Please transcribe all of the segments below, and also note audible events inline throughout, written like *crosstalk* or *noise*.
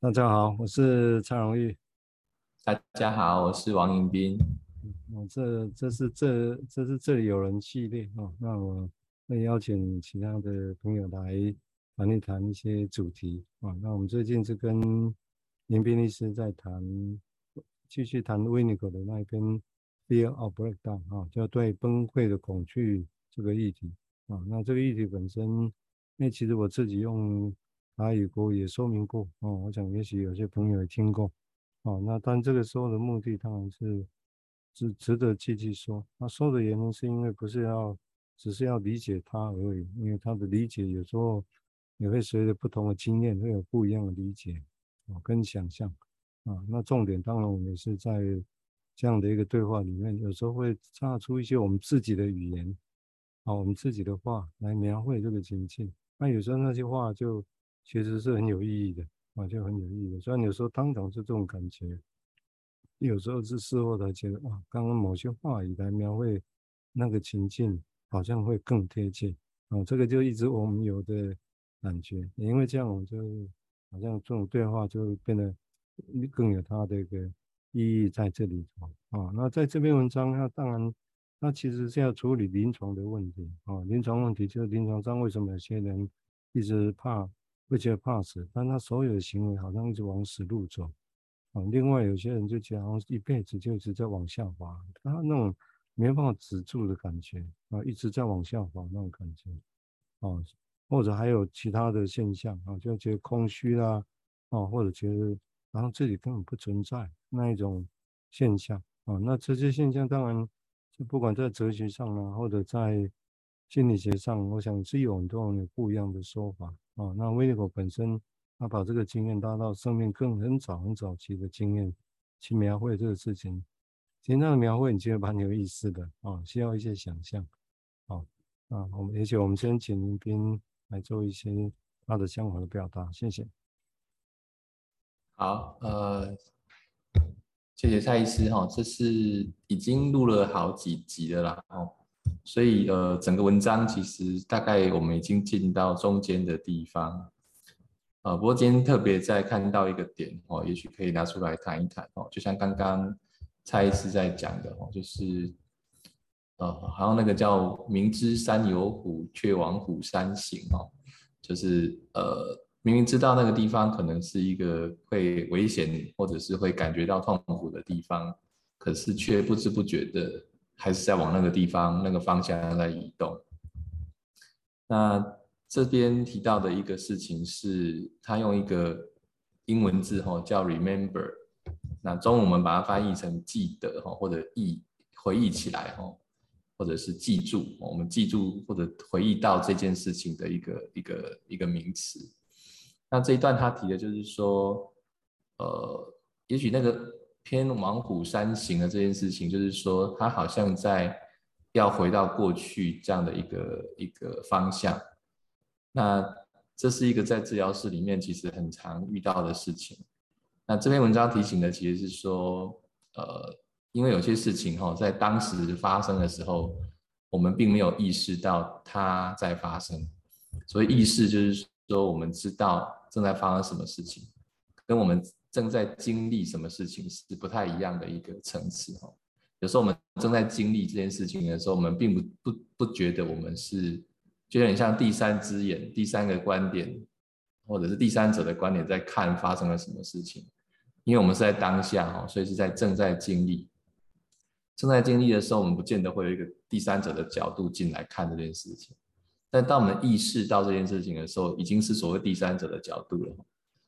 大家好，我是蔡荣玉。大家好，我是王迎宾。我这这是这这是这里有人系列哦，那我会邀请其他的朋友来谈一谈一些主题啊。那我们最近是跟迎宾律师在谈，继续谈维尼口的那一篇《Fear of Breakdown》啊，就对崩溃的恐惧这个议题啊。那这个议题本身，因为其实我自己用。阿语国也说明过哦，我想也许有些朋友也听过哦。那但这个时候的目的当然是值值得继续说。那说的原因是因为不是要只是要理解他而已，因为他的理解有时候也会随着不同的经验会有不一样的理解哦跟想象啊。那重点当然我们也是在这样的一个对话里面，有时候会插出一些我们自己的语言啊，我们自己的话来描绘这个情境。那有时候那些话就。其实是很有意义的啊，就很有意义的。虽然有时候当场是这种感觉，有时候是事后才觉得啊，刚刚某些话语来描绘那个情境，好像会更贴切啊。这个就一直我们有的感觉，因为这样，我就好像这种对话就变得更有它的一个意义在这里头啊。那在这篇文章，它当然它其实是要处理临床的问题啊。临床问题就是临床上为什么有些人一直怕。会觉得怕死，但他所有的行为好像一直往死路走啊。另外有些人就觉得好像一辈子就一直在往下滑，他那种没办法止住的感觉啊，一直在往下滑那种感觉啊，或者还有其他的现象啊，就觉得空虚啦啊，或者觉得然后自己根本不存在那一种现象啊。那这些现象当然就不管在哲学上啊，或者在心理学上，我想是有很多人有不一样的说法。哦，那维尼口本身，他把这个经验拉到生命更很早很早期的经验去描绘这个事情，其实那个描绘你觉得蛮有意思的啊、哦，需要一些想象。好、哦，啊，我们而且我们先请林斌来做一些他的想法的表达，谢谢。好，呃，谢谢蔡医师哈，这是已经录了好几集的啦，哦。所以呃，整个文章其实大概我们已经进到中间的地方，呃，不过今天特别再看到一个点哦，也许可以拿出来谈一谈哦。就像刚刚蔡医师在讲的哦，就是呃，好像那个叫明知山有虎，却往虎山行哦，就是呃，明明知道那个地方可能是一个会危险或者是会感觉到痛苦的地方，可是却不知不觉的。还是在往那个地方、那个方向在移动。那这边提到的一个事情是，他用一个英文字吼叫 remember，那中文我们把它翻译成记得吼，或者忆回忆起来吼，或者是记住，我们记住或者回忆到这件事情的一个一个一个名词。那这一段他提的就是说，呃，也许那个。偏往虎山行的这件事情，就是说他好像在要回到过去这样的一个一个方向。那这是一个在治疗室里面其实很常遇到的事情。那这篇文章提醒的其实是说，呃，因为有些事情哈，在当时发生的时候，我们并没有意识到它在发生。所以意识就是说，我们知道正在发生什么事情，跟我们。正在经历什么事情是不太一样的一个层次哈。有时候我们正在经历这件事情的时候，我们并不不不觉得我们是，就有点像第三只眼、第三个观点，或者是第三者的观点在看发生了什么事情。因为我们是在当下哈，所以是在正在经历。正在经历的时候，我们不见得会有一个第三者的角度进来看这件事情。但当我们意识到这件事情的时候，已经是所谓第三者的角度了。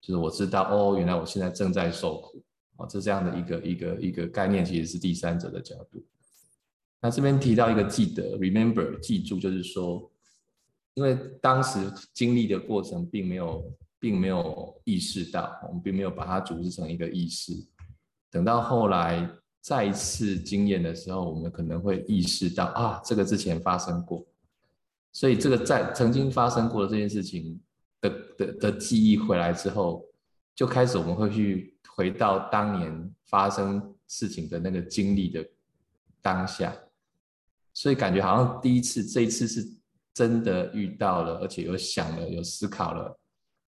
就是我知道哦，原来我现在正在受苦哦，这这样的一个一个一个概念，其实是第三者的角度。那这边提到一个记得，remember，记住，就是说，因为当时经历的过程并没有并没有意识到，我们并没有把它组织成一个意识。等到后来再一次经验的时候，我们可能会意识到啊，这个之前发生过，所以这个在曾经发生过的这件事情。的的的记忆回来之后，就开始我们会去回到当年发生事情的那个经历的当下，所以感觉好像第一次，这一次是真的遇到了，而且有想了，有思考了，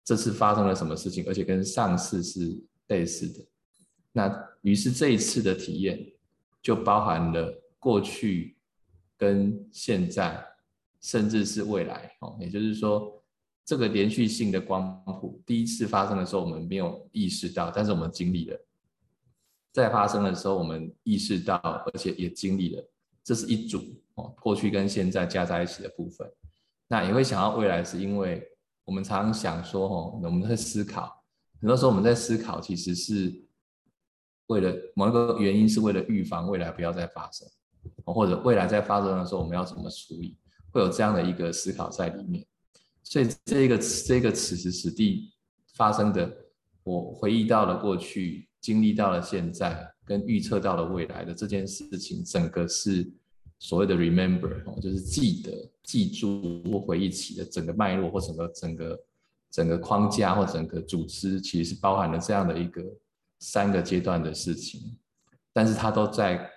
这次发生了什么事情，而且跟上次是类似的。那于是这一次的体验就包含了过去跟现在，甚至是未来哦。也就是说，这个连续性的光谱第一次发生的时候，我们没有意识到，但是我们经历了；再发生的时候，我们意识到，而且也经历了。这是一组哦，过去跟现在加在一起的部分。那也会想到未来，是因为我们常常想说哦，我们在思考，很多时候我们在思考，其实是为了某一个原因，是为了预防未来不要再发生，或者未来在发生的时候我们要怎么处理，会有这样的一个思考在里面。所以这个这个此时此地发生的，我回忆到了过去，经历到了现在，跟预测到了未来的这件事情，整个是所谓的 remember，就是记得、记住或回忆起的整个脉络或整个整个整个框架或整个组织，其实是包含了这样的一个三个阶段的事情，但是它都在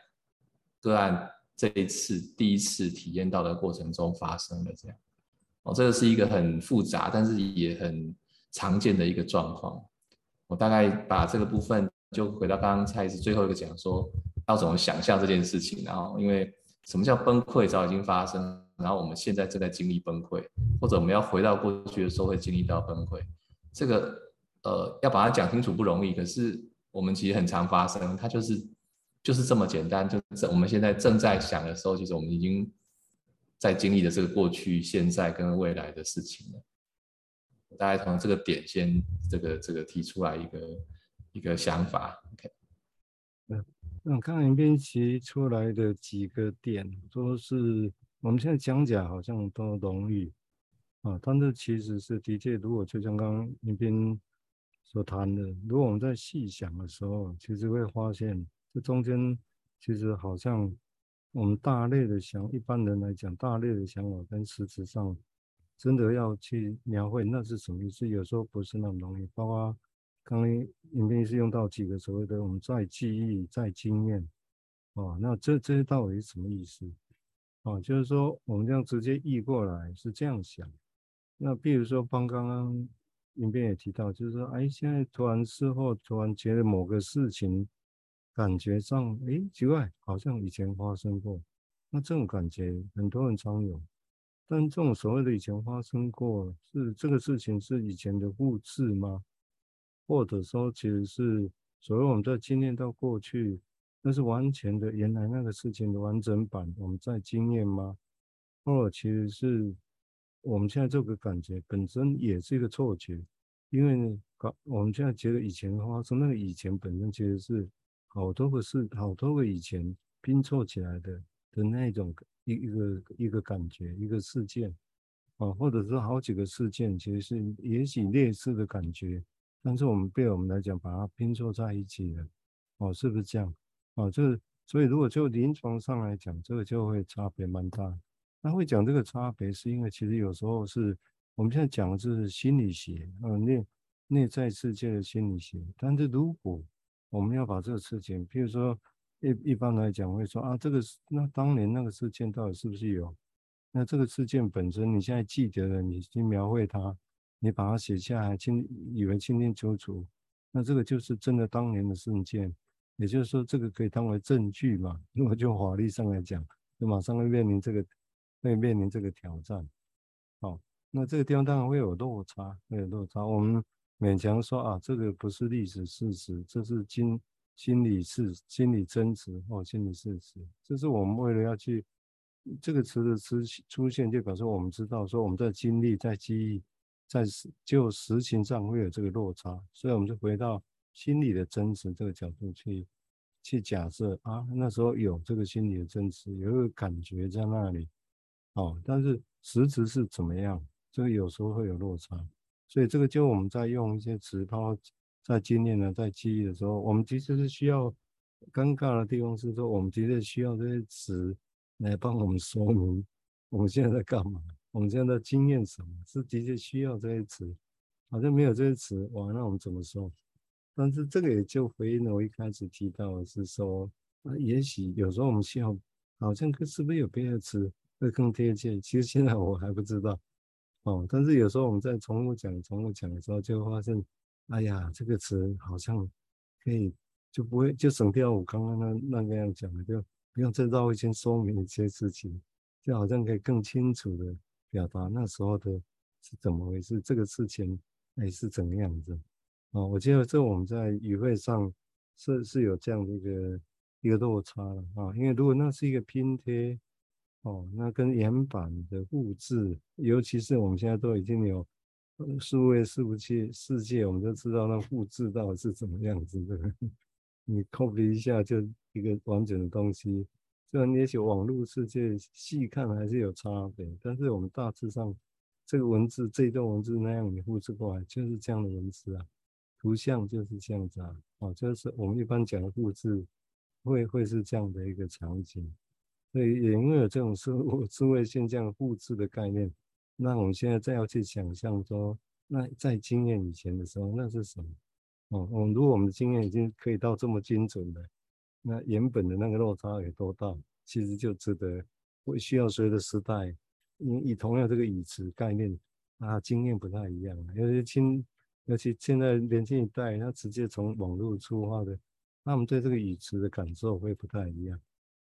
个案这一次第一次体验到的过程中发生了这样。哦，这个是一个很复杂，但是也很常见的一个状况。我大概把这个部分就回到刚刚蔡医师最后一个讲说，要怎么想象这件事情。然后，因为什么叫崩溃早已经发生，然后我们现在正在经历崩溃，或者我们要回到过去的时候会经历到崩溃。这个呃，要把它讲清楚不容易，可是我们其实很常发生，它就是就是这么简单。就是我们现在正在想的时候，其实我们已经。在经历的这个过去、现在跟未来的事情呢，大概从这个点先这个这个提出来一个一个想法。OK，嗯，那刚才您提出来的几个点，都是我们现在讲讲好像都容易啊，但是其实是的确，如果就像刚刚您斌所谈的，如果我们在细想的时候，其实会发现这中间其实好像。我们大类的想，一般人来讲，大类的想法跟实质上真的要去描绘，那是什么意思？有时候不是那么容易。包括刚刚影片是用到几个所谓的我们在记忆、在经验，哦，那这这些到底是什么意思？哦，就是说我们这样直接译过来是这样想。那比如说，帮刚刚影片也提到，就是说，哎，现在突然事后突然觉得某个事情。感觉上，哎，奇怪，好像以前发生过。那这种感觉很多人常有，但这种所谓的以前发生过，是这个事情是以前的物质吗？或者说，其实是所谓我们在经验到过去，那是完全的原来那个事情的完整版，我们在经验吗？或者其实是我们现在这个感觉本身也是一个错觉，因为呢，我们现在觉得以前发生那个以前本身其实是。好多个是好多个以前拼凑起来的的那种一一个一个感觉一个事件啊，或者是好几个事件，其实是也许类似的感觉，但是我们对我们来讲把它拼凑在一起了，哦，是不是这样？哦，这个所以如果就临床上来讲，这个就会差别蛮大。那会讲这个差别，是因为其实有时候是我们现在讲的是心理学啊，内内在世界的心理学，但是如果我们要把这个事情，比如说一一般来讲会说啊，这个是那当年那个事件到底是不是有？那这个事件本身你现在记得了，你去描绘它，你把它写下来，清以为清清楚楚，那这个就是真的当年的事件，也就是说这个可以当为证据嘛？如果就法律上来讲，就马上会面临这个会面临这个挑战。好，那这个地方当然会有落差，会有落差。我们。勉强说啊，这个不是历史事实，这是经心理事心理真实或心理事实。这是我们为了要去这个词的词出现，就表示我们知道说我们在经历、在记忆、在就实情上会有这个落差，所以我们就回到心理的真实这个角度去去假设啊，那时候有这个心理的真实，有一个感觉在那里，哦，但是实质是怎么样，这个有时候会有落差。所以这个就我们在用一些词，包括在经验呢，在记忆的时候，我们其实是需要尴尬的地方是说，我们其实需要这些词来帮我们说明我们现在在干嘛，我们现在在经验什么，是的确需要这些词。好像没有这些词，哇，那我们怎么说？但是这个也就回应了我一开始提到的是说，啊，也许有时候我们需要，好像是不是有别的词会更贴切？其实现在我还不知道。哦，但是有时候我们在重复讲、重复讲的时候，就会发现，哎呀，这个词好像可以就不会就省掉我刚刚那那个样讲的，就不用再绕一圈说明一些事情，就好像可以更清楚的表达那时候的是怎么回事，这个事情哎是怎么样子。哦，我觉得这我们在语汇上是是有这样的一个一个落差了啊，因为如果那是一个拼贴。哦，那跟原版的复制，尤其是我们现在都已经有数位伺服器世界，我们就知道那复制到底是怎么样子的。*laughs* 你 copy 一下就一个完整的东西，虽然也许网络世界细看还是有差别，但是我们大致上这个文字这一段文字那样你复制过来就是这样的文字啊，图像就是这样子啊，哦，就是我们一般讲的复制会会是这样的一个场景。所以也因为有这种社会社会现象复制的概念，那我们现在再要去想象说，那在经验以前的时候，那是什么？哦，我们如果我们的经验已经可以到这么精准的，那原本的那个落差有多大？其实就值得，会需要随着时代，因以同样这个语词概念，啊，经验不太一样，尤其亲，尤其现在年轻一代，他直接从网络出发的，那我们对这个语词的感受会不太一样。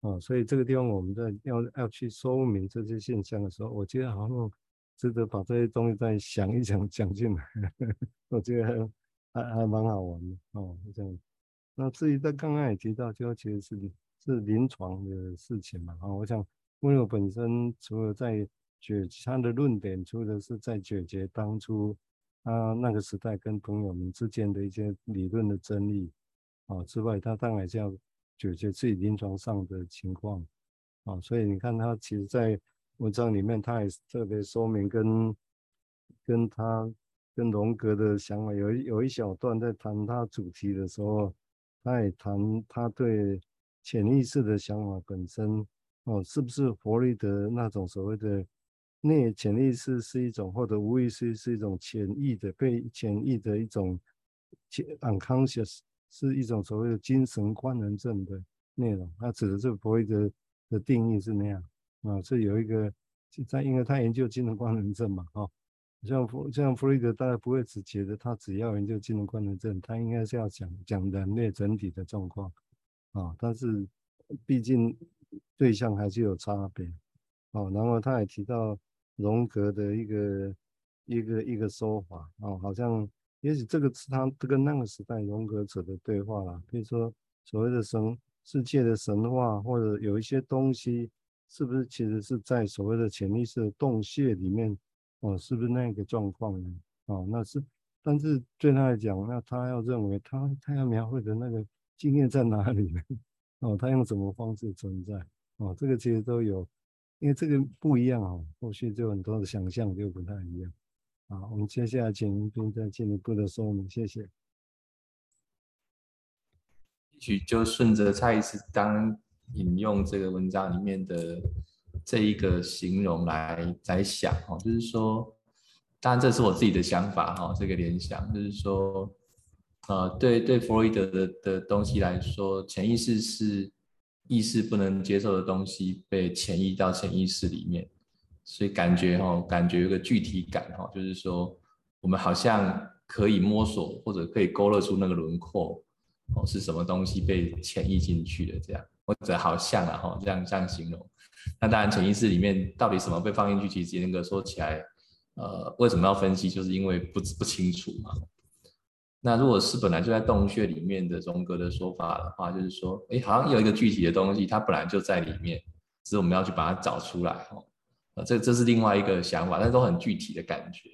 啊，所以这个地方我们在要要去说明这些现象的时候，我觉得好像值得把这些东西再想一想讲进来，*laughs* 我觉得还还蛮好玩的哦。这样，那至于在刚刚也提到，就其实是是临床的事情嘛。啊，我想温柔本身除了在解他的论点，除了是在解决当初啊那个时代跟朋友们之间的一些理论的争议啊之外，他当然是要。解决自己临床上的情况啊，所以你看他其实，在文章里面，他也特别说明跟跟他跟荣格的想法有一有一小段在谈他主题的时候，他也谈他对潜意识的想法本身哦，是不是弗洛伊德那种所谓的内潜意识是一种，或者无意识是一种潜意的被潜意的一种 unconscious。是一种所谓的精神官能症的内容，它指的是弗洛伊德的定义是那样。啊，是有一个在，因为他研究精神官能症嘛，哈，像弗像弗洛伊德大概不会只觉得他只要研究精神官能症，他应该是要讲讲人类整体的状况。啊，但是毕竟对象还是有差别，哦，然后他也提到荣格的一个一个一个说法。啊，好像。也许这个是他这个那个时代荣格者的对话啦，比如说所谓的神世界的神话，或者有一些东西，是不是其实是在所谓的潜意识的洞穴里面？哦，是不是那个状况呢？哦，那是，但是对他来讲，那他要认为他他要描绘的那个经验在哪里呢？哦，他用什么方式存在？哦，这个其实都有，因为这个不一样哦，后续就很多的想象就不太一样。好，我们接下来请云彬再进一步的说明，谢谢。也许就顺着蔡医师刚引用这个文章里面的这一个形容来来想哦，就是说，当然这是我自己的想法哈，这个联想就是说，呃，对对，弗洛伊德的的东西来说，潜意识是意识不能接受的东西被潜移到潜意识里面。所以感觉哈，感觉有个具体感哈，就是说我们好像可以摸索或者可以勾勒出那个轮廓哦，是什么东西被潜意进去的这样，或者好像啊哈，这样这样形容。那当然潜意识里面到底什么被放进去，其实那个说起来，呃，为什么要分析，就是因为不不清楚嘛。那如果是本来就在洞穴里面的荣格的说法的话，就是说，哎，好像有一个具体的东西，它本来就在里面，只是我们要去把它找出来哈。啊，这这是另外一个想法，但是都很具体的感觉。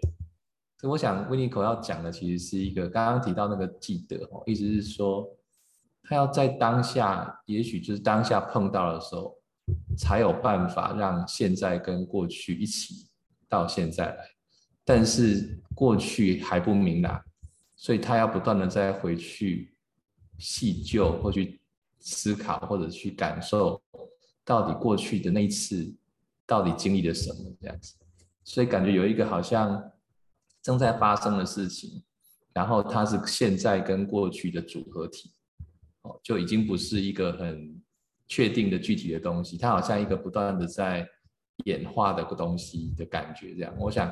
所以我想，维尼口要讲的其实是一个刚刚提到那个记得哦，意思是说，他要在当下，也许就是当下碰到的时候，才有办法让现在跟过去一起到现在来。但是过去还不明朗，所以他要不断的再回去细究，或去思考，或者去感受，到底过去的那一次。到底经历了什么这样子，所以感觉有一个好像正在发生的事情，然后它是现在跟过去的组合体，哦，就已经不是一个很确定的具体的东西，它好像一个不断的在演化的东西的感觉这样。我想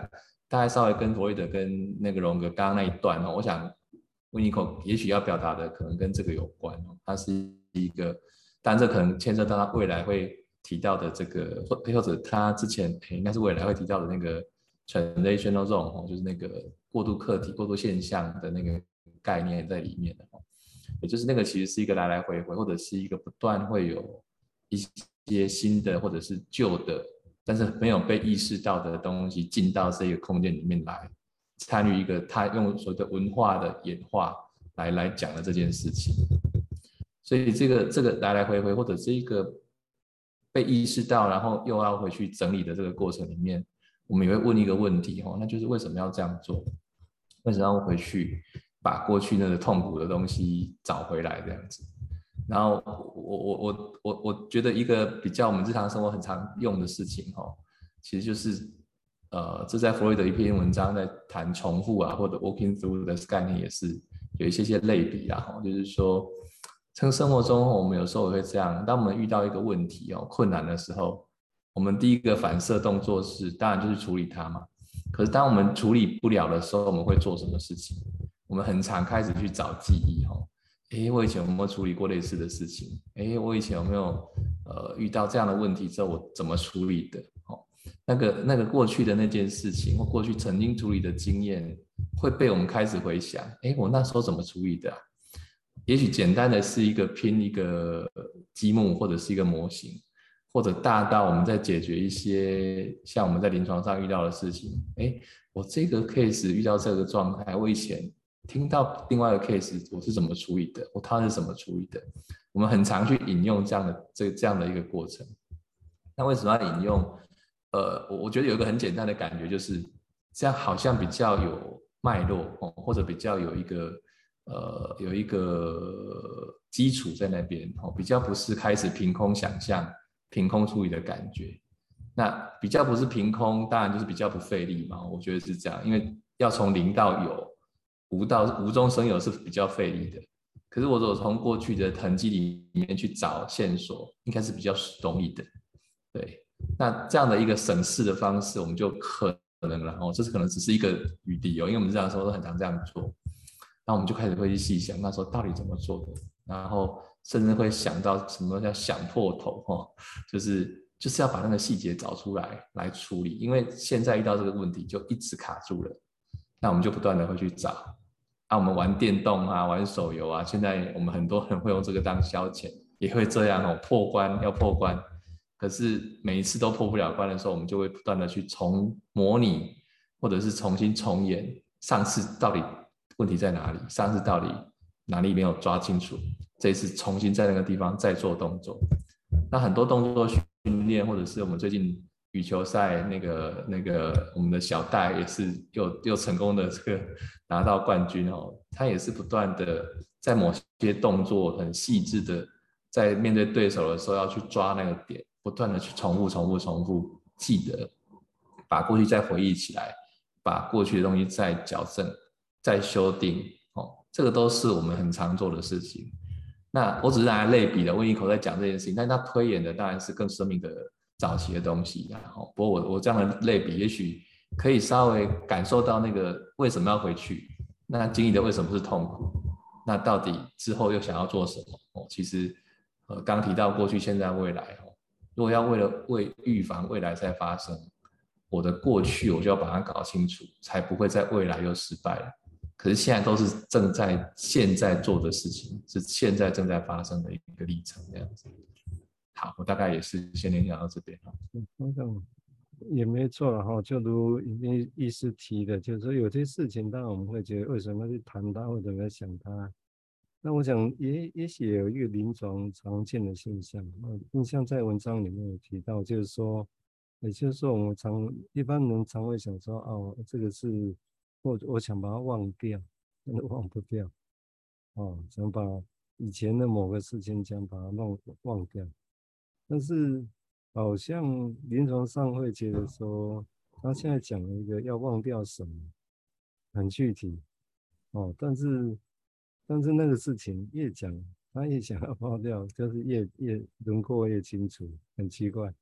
大概稍微跟弗洛伊德跟那个荣格刚刚那一段哦，我想温尼科也许要表达的可能跟这个有关哦，他是一个，但这可能牵涉到他未来会提到的这个，或或者他之前应该是未来会提到的那个 translational zone，就是那个过渡客体、过渡现象的那个概念在里面的，也就是那个其实是一个来来回回，或者是一个不断会有一些新的或者是旧的。但是没有被意识到的东西进到这个空间里面来，参与一个他用所谓的文化的演化来来讲的这件事情，所以这个这个来来回回或者是一个被意识到，然后又要回去整理的这个过程里面，我们也会问一个问题哦，那就是为什么要这样做？为什么要回去把过去那个痛苦的东西找回来这样子？然后我我我我我觉得一个比较我们日常生活很常用的事情哦，其实就是呃，这在弗洛伊德一篇文章在谈重复啊，或者 walking through 的概念也是有一些些类比啊，就是说，从生活中我们有时候也会这样，当我们遇到一个问题哦，困难的时候，我们第一个反射动作是，当然就是处理它嘛。可是当我们处理不了的时候，我们会做什么事情？我们很常开始去找记忆哈。诶，我以前有没有处理过类似的事情？诶，我以前有没有呃遇到这样的问题之后，我怎么处理的？哦，那个那个过去的那件事情或过去曾经处理的经验，会被我们开始回想。诶，我那时候怎么处理的？也许简单的是一个拼一个积木，或者是一个模型，或者大到我们在解决一些像我们在临床上遇到的事情。哎，我这个 case 遇到这个状态，我以前。听到另外一个 case，我是怎么处理的？我他是怎么处理的？我们很常去引用这样的这这样的一个过程。那为什么要引用？呃，我我觉得有一个很简单的感觉，就是这样好像比较有脉络哦，或者比较有一个呃有一个基础在那边哦，比较不是开始凭空想象、凭空处理的感觉。那比较不是凭空，当然就是比较不费力嘛。我觉得是这样，因为要从零到有。无到无中生有是比较费力的，可是我如果从过去的痕迹里面去找线索，应该是比较容易的。对，那这样的一个审视的方式，我们就可能然后这是可能只是一个余地哦，因为我们日常生活都很常这样做，那我们就开始会去细想，那时候到底怎么做的，然后甚至会想到什么叫想破头哈，就是就是要把那个细节找出来来处理，因为现在遇到这个问题就一直卡住了。那我们就不断的会去找，啊，我们玩电动啊，玩手游啊，现在我们很多人会用这个当消遣，也会这样哦，破关要破关，可是每一次都破不了关的时候，我们就会不断的去重模拟，或者是重新重演上次到底问题在哪里，上次到底哪里没有抓清楚，这一次重新在那个地方再做动作，那很多动作训练，或者是我们最近。羽球赛那个那个，我们的小戴也是又又成功的这个 *laughs* 拿到冠军哦。他也是不断的在某些动作很细致的，在面对对手的时候要去抓那个点，不断的去重复重复重复记得，把过去再回忆起来，把过去的东西再矫正、再修订哦。这个都是我们很常做的事情。那我只是拿来类比的，温尼科在讲这件事情，但他推演的当然是更生命的。早期的东西，然后不过我我这样的类比，也许可以稍微感受到那个为什么要回去，那经历的为什么是痛苦，那到底之后又想要做什么？哦，其实呃刚提到过去、现在、未来哦，如果要为了为预防未来再发生，我的过去我就要把它搞清楚，才不会在未来又失败了。可是现在都是正在现在做的事情，是现在正在发生的一个历程，这样子。好，我大概也是先联想到这边哈。嗯，好像也没错了哈。就如医医师提的，就是说有些事情，当然我们会觉得为什么去谈它，或者要想它。那我想也也许有一个临床常见的现象，嗯，你像在文章里面有提到，就是说，也就是说我们常一般人常会想说，哦，这个是我我想把它忘掉，真的忘不掉，哦，想把以前的某个事情想把它弄忘掉。但是，好像临床上会觉得说，他现在讲了一个要忘掉什么，很具体，哦，但是，但是那个事情越讲，他越想要 *laughs* 忘掉，就是越越轮廓越清楚，很奇怪，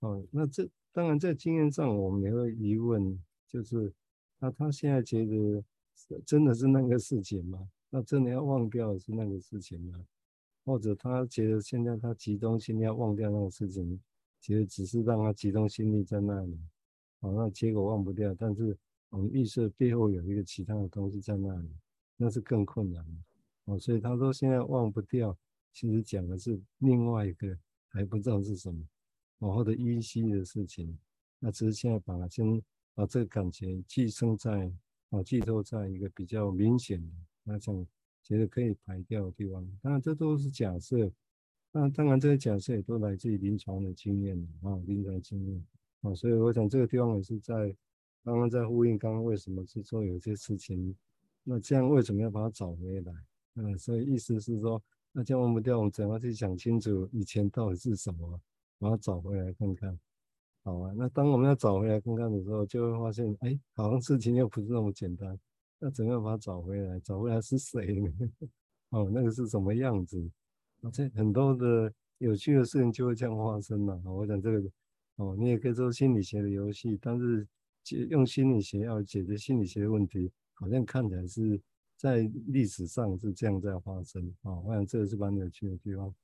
哦，那这当然在经验上我们也会疑问，就是那他现在觉得真的是那个事情吗？那真的要忘掉是那个事情吗？或者他觉得现在他集中心要忘掉那个事情，其实只是让他集中心力在那里，好，那结果忘不掉，但是我们预设背后有一个其他的东西在那里，那是更困难的，哦，所以他说现在忘不掉，其实讲的是另外一个还不知道是什么，往后的依稀的事情，那只是现在把它先把这个感觉寄生在，啊，寄托在一个比较明显的那种觉得可以排掉的地方，当然这都是假设，那当然这些假设也都来自于临床的经验啊，临床经验。啊，所以我想这个地方也是在刚刚在呼应刚刚为什么是做有些事情，那这样为什么要把它找回来？嗯，所以意思是说，那这样忘不掉，我们怎样去想清楚以前到底是什么，把它找回来看看。好啊，那当我们要找回来刚刚的时候，就会发现，哎，好像事情又不是那么简单。那怎么样把它找回来？找回来是谁呢？*laughs* 哦，那个是什么样子？而且很多的有趣的事情就会这样发生了。我想这个。哦，你也可以做心理学的游戏，但是解用心理学要解决心理学的问题，好像看起来是在历史上是这样在发生。哦，我想这个是蛮有趣的地方。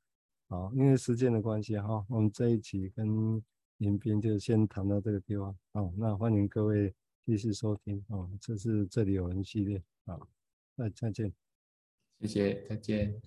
好，因为时间的关系哈，我们这一期跟影片就先谈到这个地方。好，那欢迎各位继续收听。哦，这是这里有人系列。好，那再见。谢谢，再见。